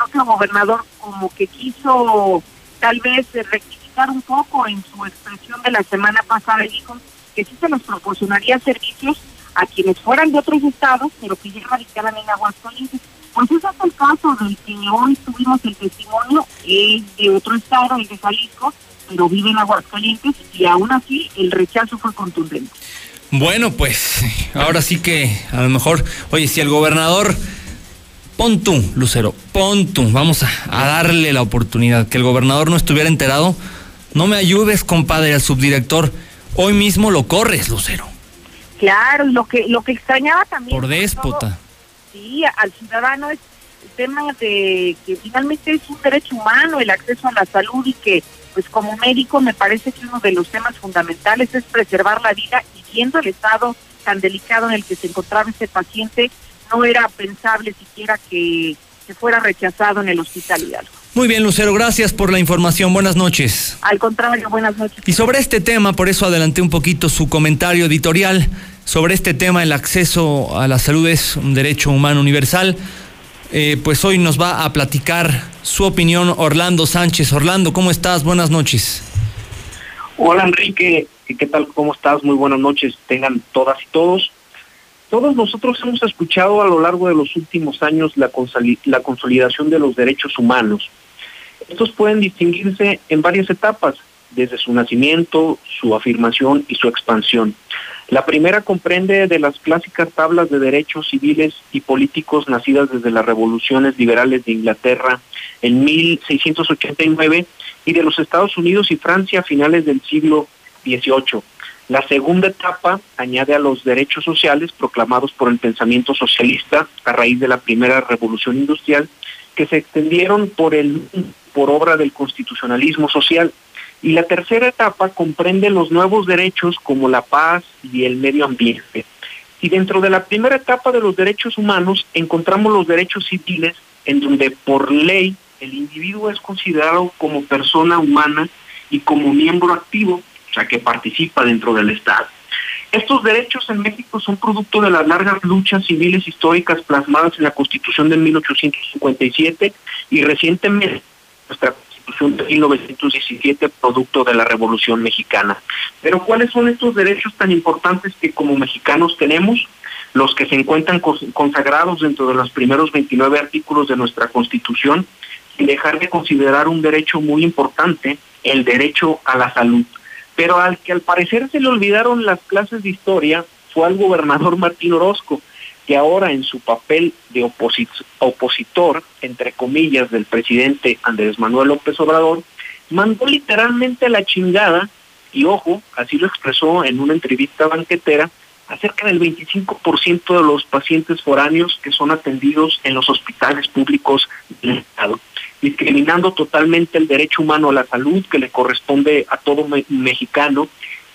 propio gobernador como que quiso tal vez rectificar un poco en su expresión de la semana pasada dijo que sí se les proporcionaría servicios a quienes fueran de otros estados, pero que ya radicaban en Aguascalientes. Pues ese es el caso del que hoy tuvimos el testimonio, es de otro estado, el de Jalisco, pero vive en Aguascalientes y aún así el rechazo fue contundente. Bueno, pues ahora sí que a lo mejor, oye, si el gobernador, pon tú, Lucero, pon tú, vamos a, a darle la oportunidad, que el gobernador no estuviera enterado, no me ayudes, compadre, al subdirector, hoy mismo lo corres, Lucero. Claro, lo que lo que extrañaba también Por déspota. todo, sí, al ciudadano es el tema de que finalmente es un derecho humano el acceso a la salud y que pues como médico me parece que uno de los temas fundamentales es preservar la vida y viendo el estado tan delicado en el que se encontraba este paciente, no era pensable siquiera que, que fuera rechazado en el hospital Hidalgo. Muy bien, Lucero, gracias por la información. Buenas noches. Al contrario, buenas noches. Y sobre este tema, por eso adelanté un poquito su comentario editorial, sobre este tema, el acceso a la salud es un derecho humano universal. Eh, pues hoy nos va a platicar su opinión Orlando Sánchez. Orlando, ¿cómo estás? Buenas noches. Hola Enrique, ¿qué tal? ¿Cómo estás? Muy buenas noches. Tengan todas y todos. Todos nosotros hemos escuchado a lo largo de los últimos años la, la consolidación de los derechos humanos. Estos pueden distinguirse en varias etapas, desde su nacimiento, su afirmación y su expansión. La primera comprende de las clásicas tablas de derechos civiles y políticos nacidas desde las revoluciones liberales de Inglaterra en 1689 y de los Estados Unidos y Francia a finales del siglo XVIII. La segunda etapa añade a los derechos sociales proclamados por el pensamiento socialista a raíz de la primera revolución industrial que se extendieron por el por obra del constitucionalismo social. Y la tercera etapa comprende los nuevos derechos como la paz y el medio ambiente. Y dentro de la primera etapa de los derechos humanos encontramos los derechos civiles en donde por ley el individuo es considerado como persona humana y como miembro activo, o sea, que participa dentro del Estado. Estos derechos en México son producto de las largas luchas civiles históricas plasmadas en la Constitución de 1857 y recientemente nuestra Constitución de 1917, producto de la Revolución Mexicana. Pero ¿cuáles son estos derechos tan importantes que como mexicanos tenemos? Los que se encuentran cons- consagrados dentro de los primeros 29 artículos de nuestra Constitución, sin dejar de considerar un derecho muy importante, el derecho a la salud. Pero al que al parecer se le olvidaron las clases de historia fue al gobernador Martín Orozco, que ahora en su papel de oposi- opositor, entre comillas, del presidente Andrés Manuel López Obrador, mandó literalmente a la chingada, y ojo, así lo expresó en una entrevista banquetera, acerca del 25% de los pacientes foráneos que son atendidos en los hospitales públicos del Estado, discriminando totalmente el derecho humano a la salud que le corresponde a todo me- mexicano.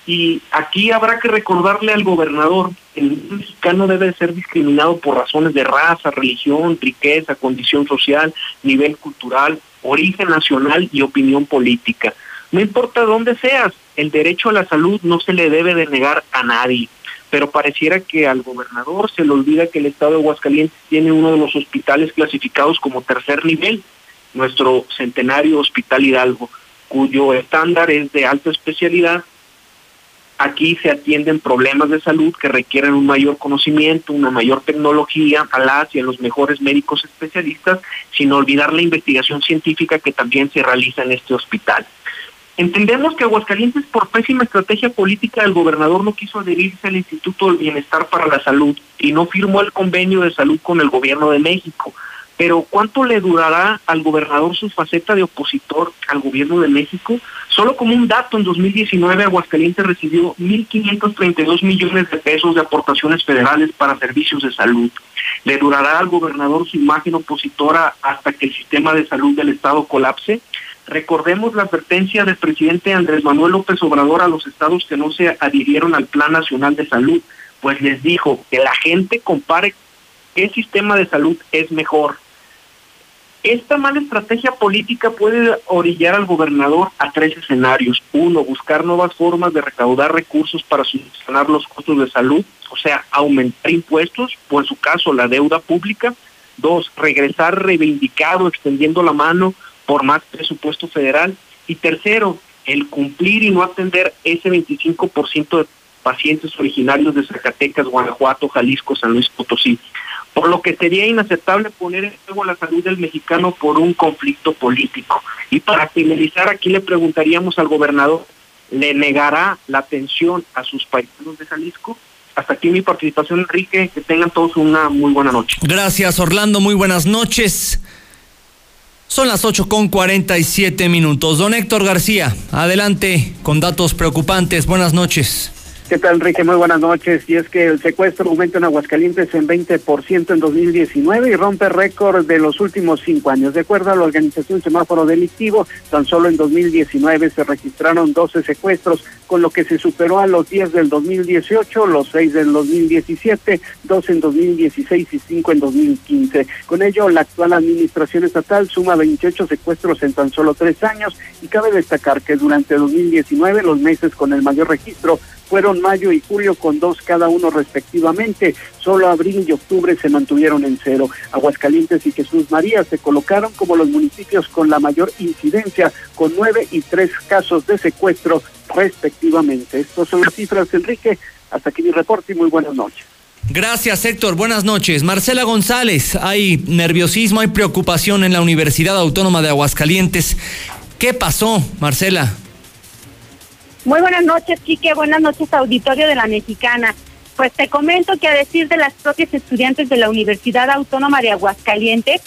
Y aquí habrá que recordarle al gobernador el mexicano debe ser discriminado por razones de raza, religión, riqueza, condición social, nivel cultural, origen nacional y opinión política. No importa dónde seas, el derecho a la salud no se le debe de negar a nadie pero pareciera que al gobernador se le olvida que el estado de Aguascalientes tiene uno de los hospitales clasificados como tercer nivel, nuestro centenario Hospital Hidalgo, cuyo estándar es de alta especialidad Aquí se atienden problemas de salud que requieren un mayor conocimiento, una mayor tecnología a las y a los mejores médicos especialistas, sin olvidar la investigación científica que también se realiza en este hospital. Entendemos que Aguascalientes, por pésima estrategia política del gobernador, no quiso adherirse al Instituto del Bienestar para la Salud y no firmó el convenio de salud con el gobierno de México. Pero ¿cuánto le durará al gobernador su faceta de opositor al gobierno de México? Solo como un dato, en 2019 Aguascalientes recibió 1.532 millones de pesos de aportaciones federales para servicios de salud. ¿Le durará al gobernador su imagen opositora hasta que el sistema de salud del Estado colapse? Recordemos la advertencia del presidente Andrés Manuel López Obrador a los estados que no se adhirieron al Plan Nacional de Salud, pues les dijo que la gente compare qué sistema de salud es mejor esta mala estrategia política puede orillar al gobernador a tres escenarios. Uno, buscar nuevas formas de recaudar recursos para solucionar los costos de salud, o sea, aumentar impuestos, o en su caso la deuda pública. Dos, regresar reivindicado, extendiendo la mano por más presupuesto federal. Y tercero, el cumplir y no atender ese 25% de pacientes originarios de Zacatecas, Guanajuato, Jalisco, San Luis Potosí por lo que sería inaceptable poner en juego la salud del mexicano por un conflicto político. Y para finalizar, aquí le preguntaríamos al gobernador, ¿le negará la atención a sus paisanos de Jalisco? Hasta aquí mi participación, Enrique. Que tengan todos una muy buena noche. Gracias, Orlando. Muy buenas noches. Son las 8 con 47 minutos. Don Héctor García, adelante con datos preocupantes. Buenas noches. ¿Qué tal, Enrique? Muy buenas noches. Y es que el secuestro aumenta en Aguascalientes en 20% en 2019 y rompe récord de los últimos cinco años. De acuerdo a la organización Semáforo Delictivo, tan solo en 2019 se registraron 12 secuestros, con lo que se superó a los 10 del 2018, los 6 del 2017, 2 en 2016 y 5 en 2015. Con ello, la actual administración estatal suma 28 secuestros en tan solo tres años y cabe destacar que durante 2019, los meses con el mayor registro, fueron mayo y julio con dos cada uno respectivamente. Solo abril y octubre se mantuvieron en cero. Aguascalientes y Jesús María se colocaron como los municipios con la mayor incidencia, con nueve y tres casos de secuestro respectivamente. Estas son las cifras, Enrique. Hasta aquí mi reporte y muy buenas noches. Gracias, Héctor. Buenas noches. Marcela González, hay nerviosismo, hay preocupación en la Universidad Autónoma de Aguascalientes. ¿Qué pasó, Marcela? Muy buenas noches, Chique. Buenas noches, auditorio de la Mexicana. Pues te comento que a decir de las propias estudiantes de la Universidad Autónoma de Aguascalientes,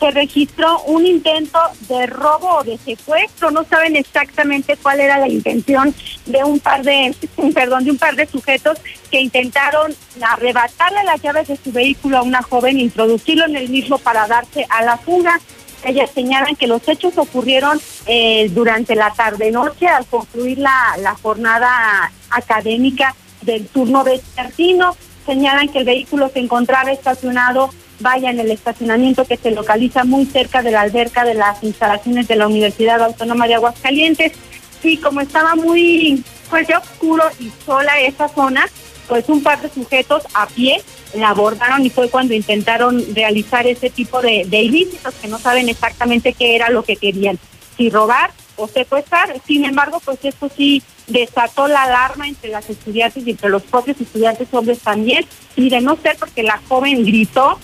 se registró un intento de robo o de secuestro. No saben exactamente cuál era la intención de un par de, perdón, de un par de sujetos que intentaron arrebatarle las llaves de su vehículo a una joven, introducirlo en el mismo para darse a la fuga. Ellas señalan que los hechos ocurrieron eh, durante la tarde-noche al concluir la, jornada académica del turno vespertino. Señalan que el vehículo se encontraba estacionado, vaya en el estacionamiento que se localiza muy cerca de la alberca de las instalaciones de la Universidad Autónoma de Aguascalientes. Y como estaba muy, pues ya oscuro y sola esa zona, pues un par de sujetos a pie la abordaron y fue cuando intentaron realizar ese tipo de, ilícitos que no saben exactamente qué era lo que querían, si robar o secuestrar. Sin embargo, pues esto sí desató la alarma entre las estudiantes y entre los propios estudiantes hombres también. Y de no ser porque la joven gritó,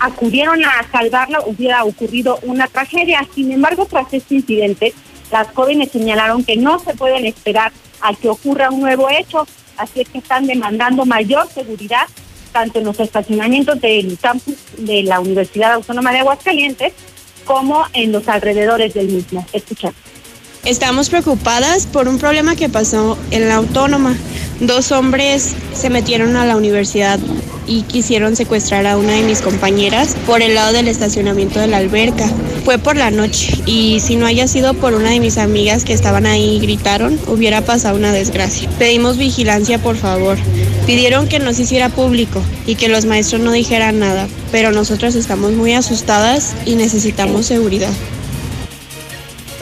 acudieron a salvarla, hubiera ocurrido una tragedia. Sin embargo, tras este incidente, las jóvenes señalaron que no se pueden esperar a que ocurra un nuevo hecho, así es que están demandando mayor seguridad tanto en los estacionamientos del campus de la Universidad Autónoma de Aguascalientes como en los alrededores del mismo. Escuchamos. Estamos preocupadas por un problema que pasó en la autónoma. Dos hombres se metieron a la universidad y quisieron secuestrar a una de mis compañeras por el lado del estacionamiento de la alberca. Fue por la noche y si no haya sido por una de mis amigas que estaban ahí y gritaron, hubiera pasado una desgracia. Pedimos vigilancia, por favor. Pidieron que nos hiciera público y que los maestros no dijeran nada, pero nosotras estamos muy asustadas y necesitamos seguridad.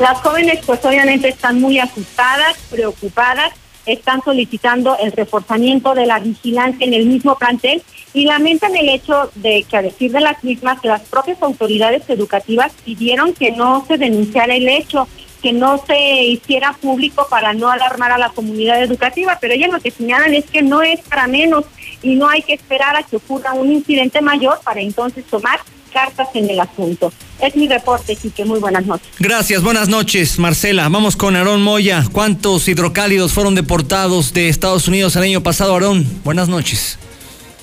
Las jóvenes pues obviamente están muy asustadas, preocupadas, están solicitando el reforzamiento de la vigilancia en el mismo plantel y lamentan el hecho de que a decir de las mismas las propias autoridades educativas pidieron que no se denunciara el hecho, que no se hiciera público para no alarmar a la comunidad educativa, pero ellas lo que señalan es que no es para menos y no hay que esperar a que ocurra un incidente mayor para entonces tomar cartas en el asunto. Es mi reporte, que Muy buenas noches. Gracias, buenas noches, Marcela. Vamos con Aarón Moya. ¿Cuántos hidrocálidos fueron deportados de Estados Unidos el año pasado, Aarón? Buenas noches.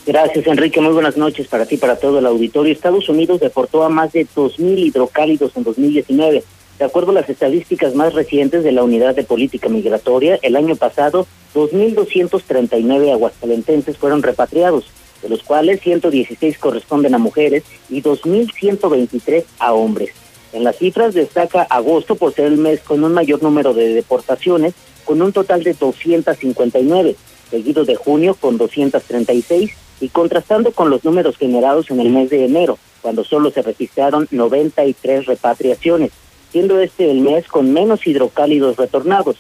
Gracias, Enrique. Muy buenas noches para ti, para todo el auditorio. Estados Unidos deportó a más de 2.000 hidrocálidos en 2019. De acuerdo a las estadísticas más recientes de la Unidad de Política Migratoria, el año pasado, 2.239 aguascalentenses fueron repatriados de los cuales 116 corresponden a mujeres y 2.123 a hombres. En las cifras destaca agosto por ser el mes con un mayor número de deportaciones, con un total de 259, seguido de junio con 236 y contrastando con los números generados en el mes de enero, cuando solo se registraron 93 repatriaciones, siendo este el mes con menos hidrocálidos retornados.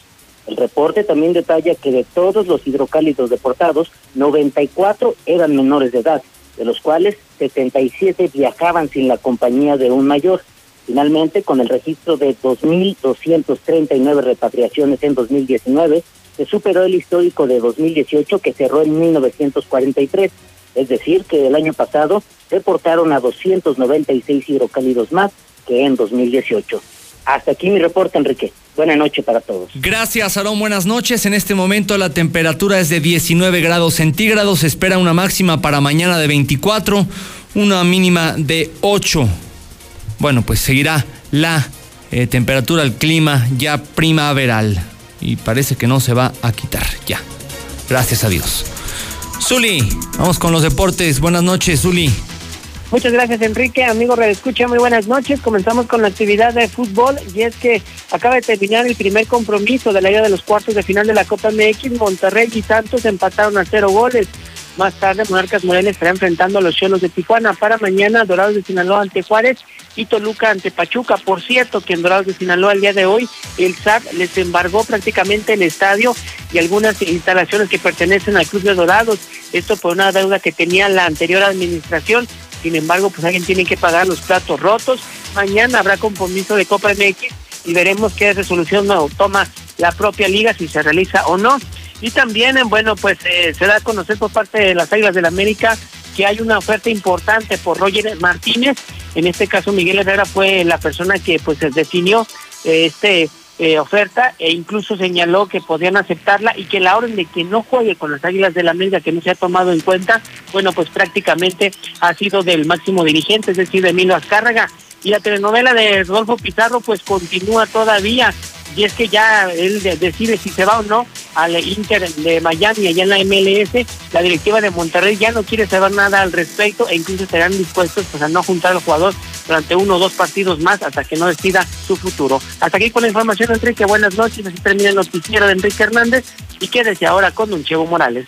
El reporte también detalla que de todos los hidrocálidos deportados, 94 eran menores de edad, de los cuales 77 viajaban sin la compañía de un mayor. Finalmente, con el registro de 2.239 repatriaciones en 2019, se superó el histórico de 2018 que cerró en 1943, es decir, que el año pasado reportaron a 296 hidrocálidos más que en 2018. Hasta aquí mi reporte, Enrique. Buenas noches para todos. Gracias, Aarón. Buenas noches. En este momento la temperatura es de 19 grados centígrados. Se espera una máxima para mañana de 24, una mínima de 8. Bueno, pues seguirá la eh, temperatura, el clima ya primaveral. Y parece que no se va a quitar ya. Gracias a Dios. Zuli, vamos con los deportes. Buenas noches, Zuli. Muchas gracias, Enrique. Amigo Escucha, muy buenas noches. Comenzamos con la actividad de fútbol y es que acaba de terminar el primer compromiso de la ida de los cuartos de final de la Copa MX. Monterrey y Santos empataron a cero goles. Más tarde, Monarcas Morelia estará enfrentando a los Cholos de Tijuana. Para mañana, Dorados de Sinaloa ante Juárez y Toluca ante Pachuca. Por cierto, que en Dorados de Sinaloa el día de hoy, el SAT les embargó prácticamente el estadio y algunas instalaciones que pertenecen al Club de Dorados. Esto por una deuda que tenía la anterior administración sin embargo, pues alguien tiene que pagar los platos rotos. Mañana habrá compromiso de Copa MX y veremos qué resolución toma la propia liga, si se realiza o no. Y también, bueno, pues eh, se da a conocer por parte de las Águilas del la América que hay una oferta importante por Roger Martínez. En este caso, Miguel Herrera fue la persona que pues definió eh, este eh, oferta e incluso señaló que podían aceptarla y que la orden de que no juegue con las Águilas de la América que no se ha tomado en cuenta, bueno, pues prácticamente ha sido del máximo dirigente, es decir, de Emilio Azcárraga. Y la telenovela de Rodolfo Pizarro pues continúa todavía. Y es que ya él decide si se va o no al Inter de Miami, allá en la MLS, la directiva de Monterrey ya no quiere saber nada al respecto e incluso estarán dispuestos pues, a no juntar al jugador durante uno o dos partidos más hasta que no decida su futuro. Hasta aquí con la información, Enrique, buenas noches, así termina el noticiero de Enrique Hernández. Y quédese ahora con Don Chevo Morales.